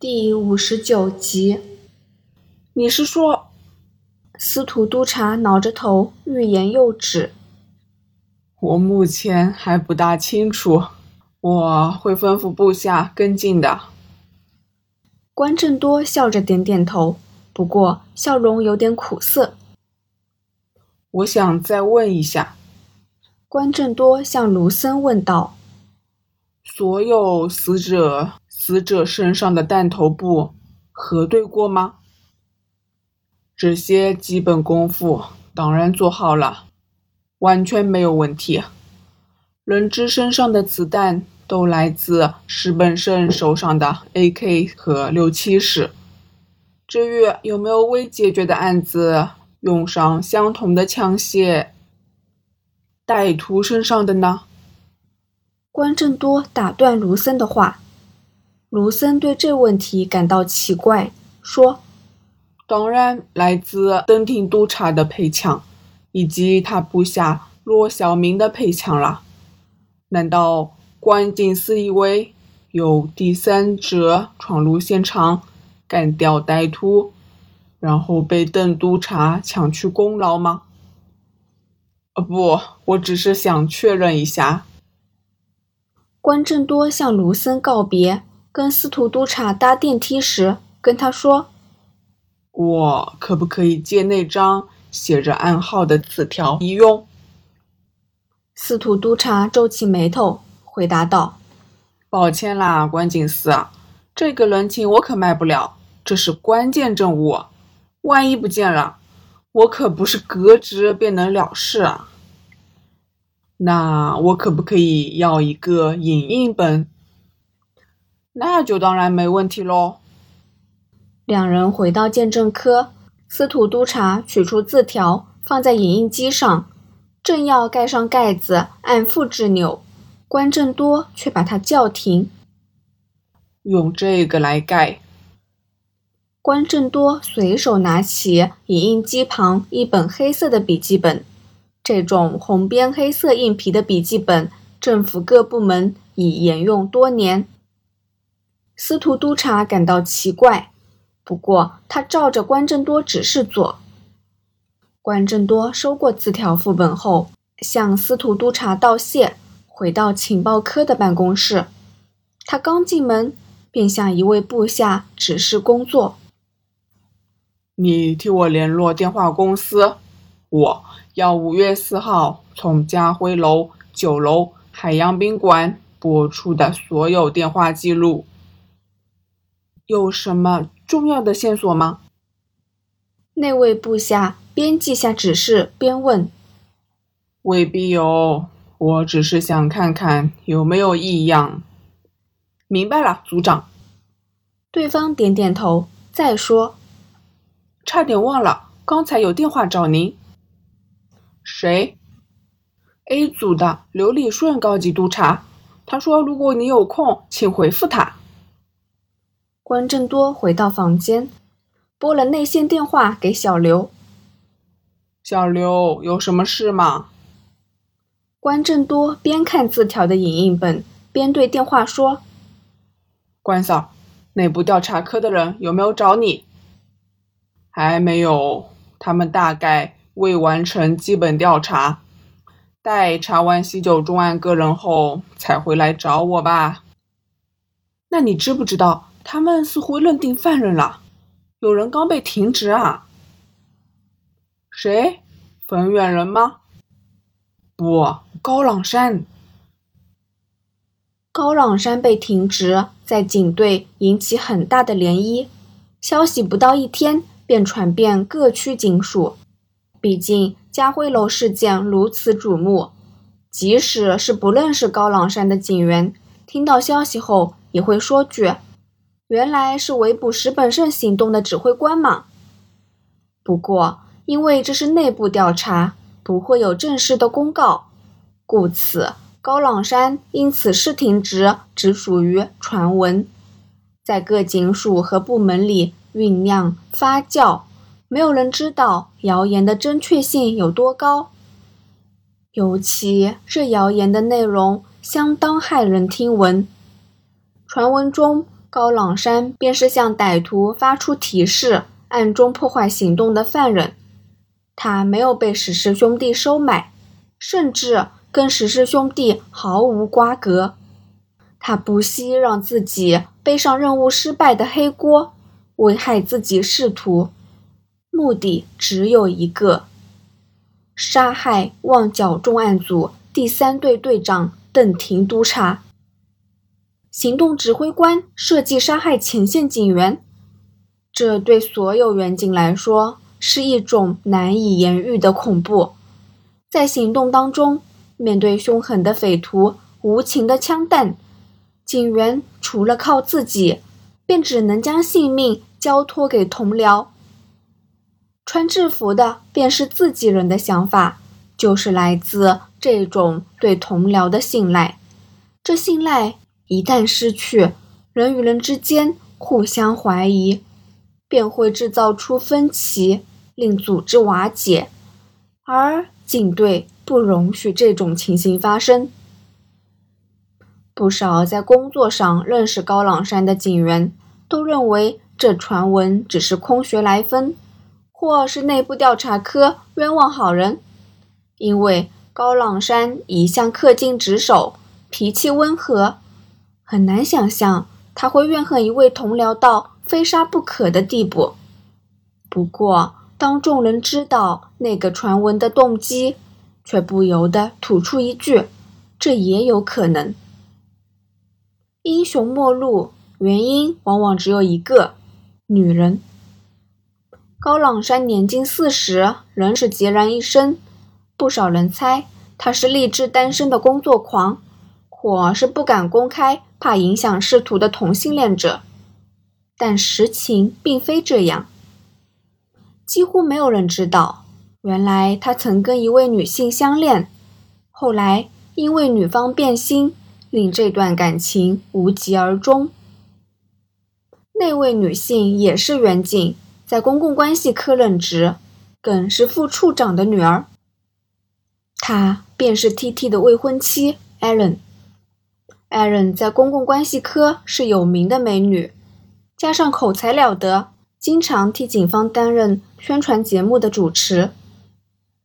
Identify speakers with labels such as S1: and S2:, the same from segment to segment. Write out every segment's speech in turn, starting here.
S1: 第五十九集，
S2: 你是说？
S1: 司徒督察挠着头，欲言又止。
S2: 我目前还不大清楚，我会吩咐部下跟进的。
S1: 关正多笑着点点头，不过笑容有点苦涩。
S2: 我想再问一下。
S1: 关正多向卢森问道：“
S2: 所有死者。”死者身上的弹头部核对过吗？这些基本功夫当然做好了，完全没有问题。人质身上的子弹都来自石本胜手上的 AK 和六七式。至于有没有未解决的案子用上相同的枪械，歹徒身上的呢？
S1: 关正多打断卢森的话。卢森对这问题感到奇怪，说：“
S2: 当然，来自登廷督察的配枪，以及他部下骆小明的配枪了。难道关景司以为有第三者闯入现场，干掉歹徒，然后被邓督察抢去功劳吗？”“啊，不，我只是想确认一下。”
S1: 关正多向卢森告别。跟司徒督察搭电梯时，跟他说：“
S2: 我可不可以借那张写着暗号的字条一用？”
S1: 司徒督察皱起眉头，回答道：“
S2: 抱歉啦，关警司，这个人情我可卖不了，这是关键证物，万一不见了，我可不是革职便能了事啊。那我可不可以要一个影印本？”那就当然没问题喽。
S1: 两人回到鉴证科，司徒督察取出字条放在影印机上，正要盖上盖子按复制钮，关正多却把他叫停。
S2: 用这个来盖。
S1: 关正多随手拿起影印机旁一本黑色的笔记本，这种红边黑色硬皮的笔记本，政府各部门已沿用多年。司徒督察感到奇怪，不过他照着关正多指示做。关正多收过字条副本后，向司徒督察道谢，回到情报科的办公室。他刚进门，便向一位部下指示工作：“
S2: 你替我联络电话公司，我要五月四号从家辉楼九楼海洋宾馆拨出的所有电话记录。”有什么重要的线索吗？
S1: 那位部下边记下指示边问：“
S2: 未必有，我只是想看看有没有异样。”明白了，组长。
S1: 对方点点头，再说：“
S2: 差点忘了，刚才有电话找您。”谁？A 组的刘立顺高级督察，他说：“如果你有空，请回复他。”
S1: 关正多回到房间，拨了内线电话给小刘。
S2: 小刘，有什么事吗？
S1: 关正多边看字条的影印本，边对电话说：“
S2: 关嫂，内部调查科的人有没有找你？还没有，他们大概未完成基本调查，待查完西九重案个人后才回来找我吧。那你知不知道？”他们似乎认定犯人了，有人刚被停职啊。谁？冯远人吗？不，高朗山。
S1: 高朗山被停职，在警队引起很大的涟漪。消息不到一天便传遍各区警署。毕竟家辉楼事件如此瞩目，即使是不认识高朗山的警员，听到消息后也会说句。原来是围捕石本胜行动的指挥官嘛？不过因为这是内部调查，不会有正式的公告，故此高朗山因此事停职只属于传闻，在各警署和部门里酝酿发酵，没有人知道谣言的真确性有多高。尤其这谣言的内容相当骇人听闻，传闻中。高朗山便是向歹徒发出提示、暗中破坏行动的犯人。他没有被史氏兄弟收买，甚至跟史氏兄弟毫无瓜葛。他不惜让自己背上任务失败的黑锅，危害自己仕途，目的只有一个：杀害旺角重案组第三队队长邓廷督察。行动指挥官设计杀害前线警员，这对所有员警来说是一种难以言喻的恐怖。在行动当中，面对凶狠的匪徒、无情的枪弹。警员除了靠自己，便只能将性命交托给同僚。穿制服的便是自己人的想法，就是来自这种对同僚的信赖。这信赖一旦失去，人与人之间互相怀疑，便会制造出分歧，令组织瓦解。而警队不容许这种情形发生。不少在工作上认识高朗山的警员都认为这传闻只是空穴来风，或是内部调查科冤枉好人。因为高朗山一向恪尽职守，脾气温和，很难想象他会怨恨一位同僚到非杀不可的地步。不过，当众人知道那个传闻的动机，却不由得吐出一句：“这也有可能。”英雄末路，原因往往只有一个：女人。高朗山年近四十，仍是孑然一身。不少人猜他是励志单身的工作狂，或是不敢公开，怕影响仕途的同性恋者。但实情并非这样。几乎没有人知道，原来他曾跟一位女性相恋，后来因为女方变心。令这段感情无疾而终。那位女性也是远景，在公共关系科任职，更是副处长的女儿。她便是 T.T 的未婚妻 Allen。Aaron 在公共关系科是有名的美女，加上口才了得，经常替警方担任宣传节目的主持。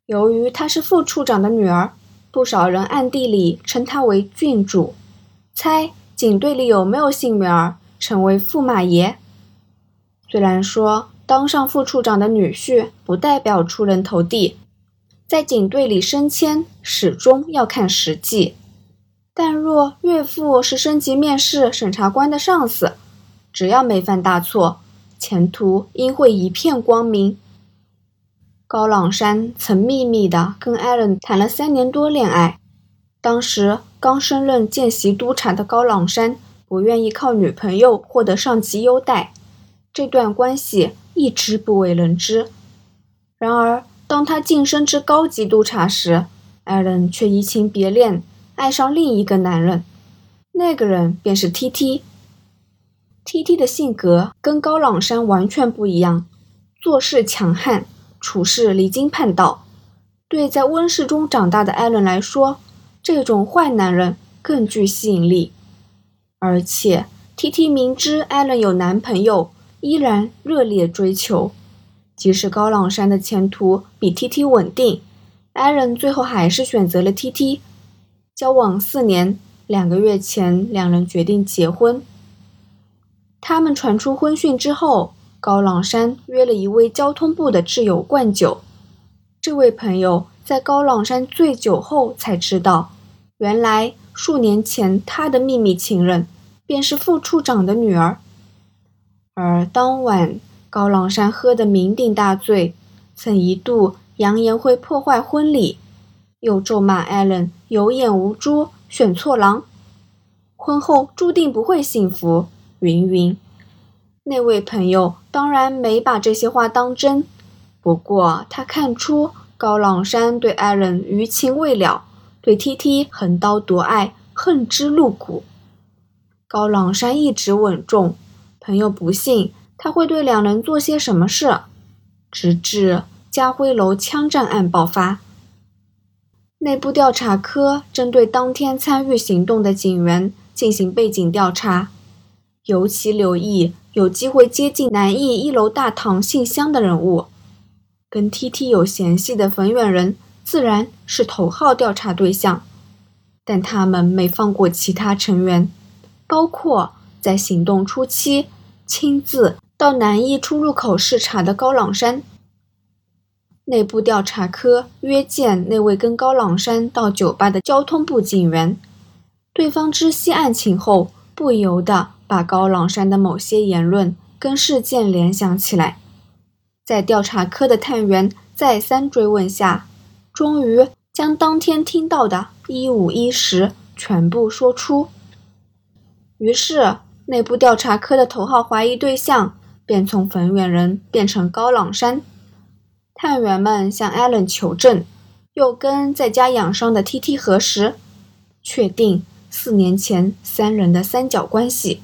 S1: 由于她是副处长的女儿。不少人暗地里称她为郡主，猜警队里有没有幸女儿成为驸马爷。虽然说当上副处长的女婿不代表出人头地，在警队里升迁始终要看实际。但若岳父是升级面试审查官的上司，只要没犯大错，前途应会一片光明。高朗山曾秘密地跟艾伦谈了三年多恋爱。当时刚升任见习督察的高朗山不愿意靠女朋友获得上级优待，这段关系一直不为人知。然而，当他晋升至高级督察时，艾伦却移情别恋，爱上另一个男人。那个人便是 T.T。T.T 的性格跟高朗山完全不一样，做事强悍。处事离经叛道，对在温室中长大的艾伦来说，这种坏男人更具吸引力。而且，T T 明知艾伦有男朋友，依然热烈追求。即使高朗山的前途比 T T 稳定，艾伦最后还是选择了 T T。交往四年，两个月前，两人决定结婚。他们传出婚讯之后。高朗山约了一位交通部的挚友灌酒，这位朋友在高朗山醉酒后才知道，原来数年前他的秘密情人便是副处长的女儿。而当晚高朗山喝得酩酊大醉，曾一度扬言会破坏婚礼，又咒骂艾伦有眼无珠，选错郎，婚后注定不会幸福，云云。那位朋友当然没把这些话当真，不过他看出高朗山对艾伦余情未了，对 T T 横刀夺爱，恨之入骨。高朗山一直稳重，朋友不信他会对两人做些什么事，直至家辉楼枪战案爆发，内部调查科针对当天参与行动的警员进行背景调查。尤其留意有机会接近南翼一楼大堂信箱的人物。跟 T.T 有嫌隙的冯远人自然是头号调查对象，但他们没放过其他成员，包括在行动初期亲自到南翼出入口视察的高朗山。内部调查科约见那位跟高朗山到酒吧的交通部警员，对方知悉案情后，不由得把高朗山的某些言论跟事件联想起来。在调查科的探员再三追问下，终于将当天听到的一五一十全部说出。于是，内部调查科的头号怀疑对象便从冯远人变成高朗山。探员们向艾伦求证，又跟在家养伤的 T.T 核实，确定四年前三人的三角关系。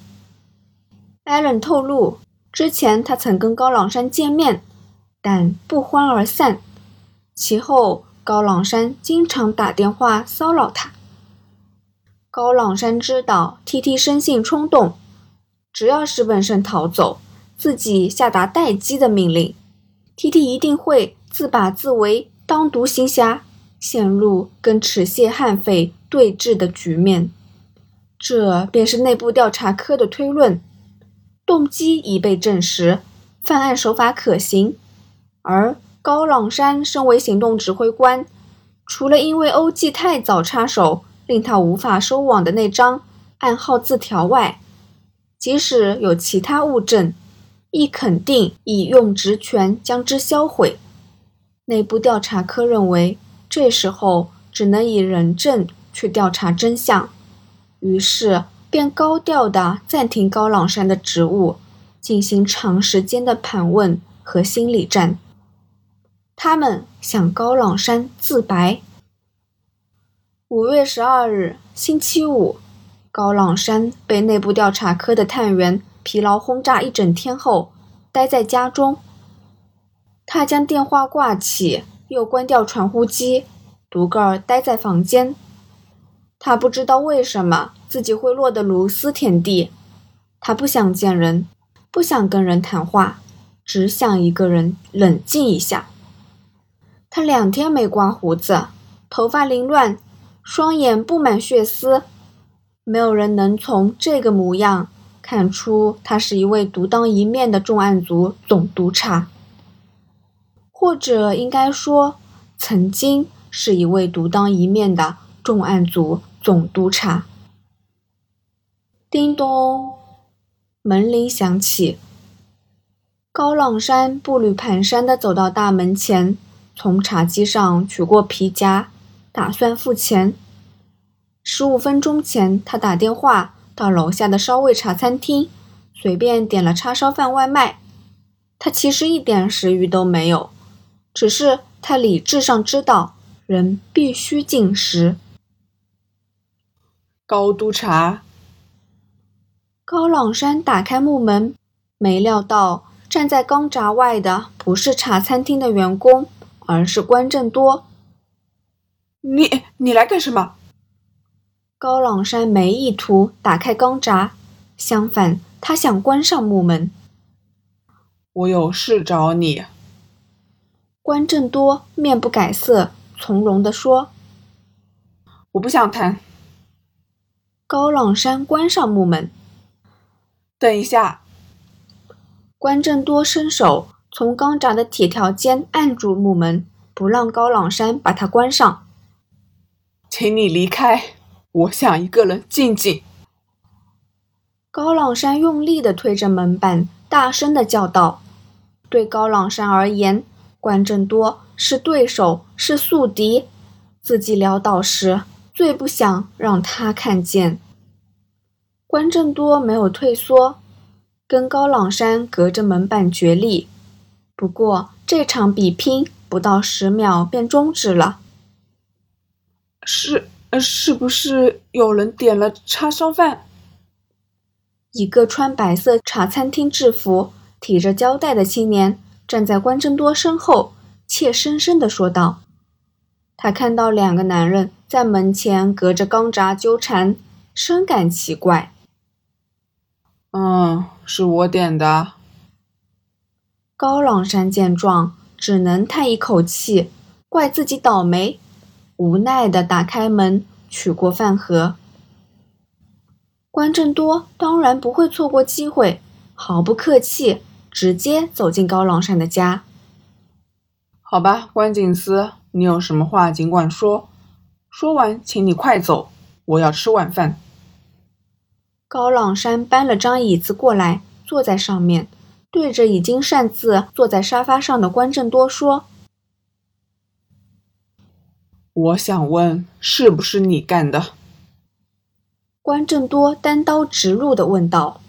S1: 艾伦透露，之前他曾跟高朗山见面，但不欢而散。其后，高朗山经常打电话骚扰他。高朗山知道 T.T 生性冲动，只要石本胜逃走，自己下达待机的命令。T.T 一定会自把自为，当独行侠，陷入跟齿蟹悍匪对峙的局面。这便是内部调查科的推论。动机已被证实，犯案手法可行。而高朗山身为行动指挥官，除了因为欧记太早插手，令他无法收网的那张暗号字条外，即使有其他物证。亦肯定以用职权将之销毁。内部调查科认为，这时候只能以人证去调查真相，于是便高调地暂停高朗山的职务，进行长时间的盘问和心理战。他们向高朗山自白。五月十二日，星期五，高朗山被内部调查科的探员。疲劳轰炸一整天后，待在家中。他将电话挂起，又关掉传呼机，独个儿待在房间。他不知道为什么自己会落得如斯田地。他不想见人，不想跟人谈话，只想一个人冷静一下。他两天没刮胡子，头发凌乱，双眼布满血丝。没有人能从这个模样。看出他是一位独当一面的重案组总督察，或者应该说，曾经是一位独当一面的重案组总督察。叮咚，门铃响起。高朗山步履蹒跚地走到大门前，从茶几上取过皮夹，打算付钱。十五分钟前，他打电话。到楼下的烧味茶餐厅，随便点了叉烧饭外卖。他其实一点食欲都没有，只是他理智上知道人必须进食。
S2: 高督察，
S1: 高朗山打开木门，没料到站在钢闸外的不是茶餐厅的员工，而是关正多。
S2: 你你来干什么？
S1: 高朗山没意图打开钢闸，相反，他想关上木门。
S2: 我有事找你。
S1: 关正多面不改色，从容地说：“
S2: 我不想谈。”
S1: 高朗山关上木门。
S2: 等一下。
S1: 关正多伸手从钢闸的铁条间按住木门，不让高朗山把它关上。
S2: 请你离开。我想一个人静静。
S1: 高朗山用力地推着门板，大声地叫道：“对高朗山而言，关正多是对手，是宿敌。自己潦倒时，最不想让他看见。”关正多没有退缩，跟高朗山隔着门板决力。不过，这场比拼不到十秒便终止了。
S2: 是。呃，是不是有人点了叉烧饭？
S1: 一个穿白色茶餐厅制服、提着胶带的青年站在关正多身后，怯生生地说道：“他看到两个男人在门前隔着钢闸纠缠，深感奇怪。”
S2: 嗯，是我点的。
S1: 高朗山见状，只能叹一口气，怪自己倒霉，无奈的打开门，取过饭盒。关正多当然不会错过机会，毫不客气，直接走进高朗山的家。
S2: 好吧，关景思，你有什么话尽管说。说完，请你快走，我要吃晚饭。
S1: 高朗山搬了张椅子过来，坐在上面，对着已经擅自坐在沙发上的关正多说：“
S2: 我想问，是不是你干的？”
S1: 关正多单刀直入的问道。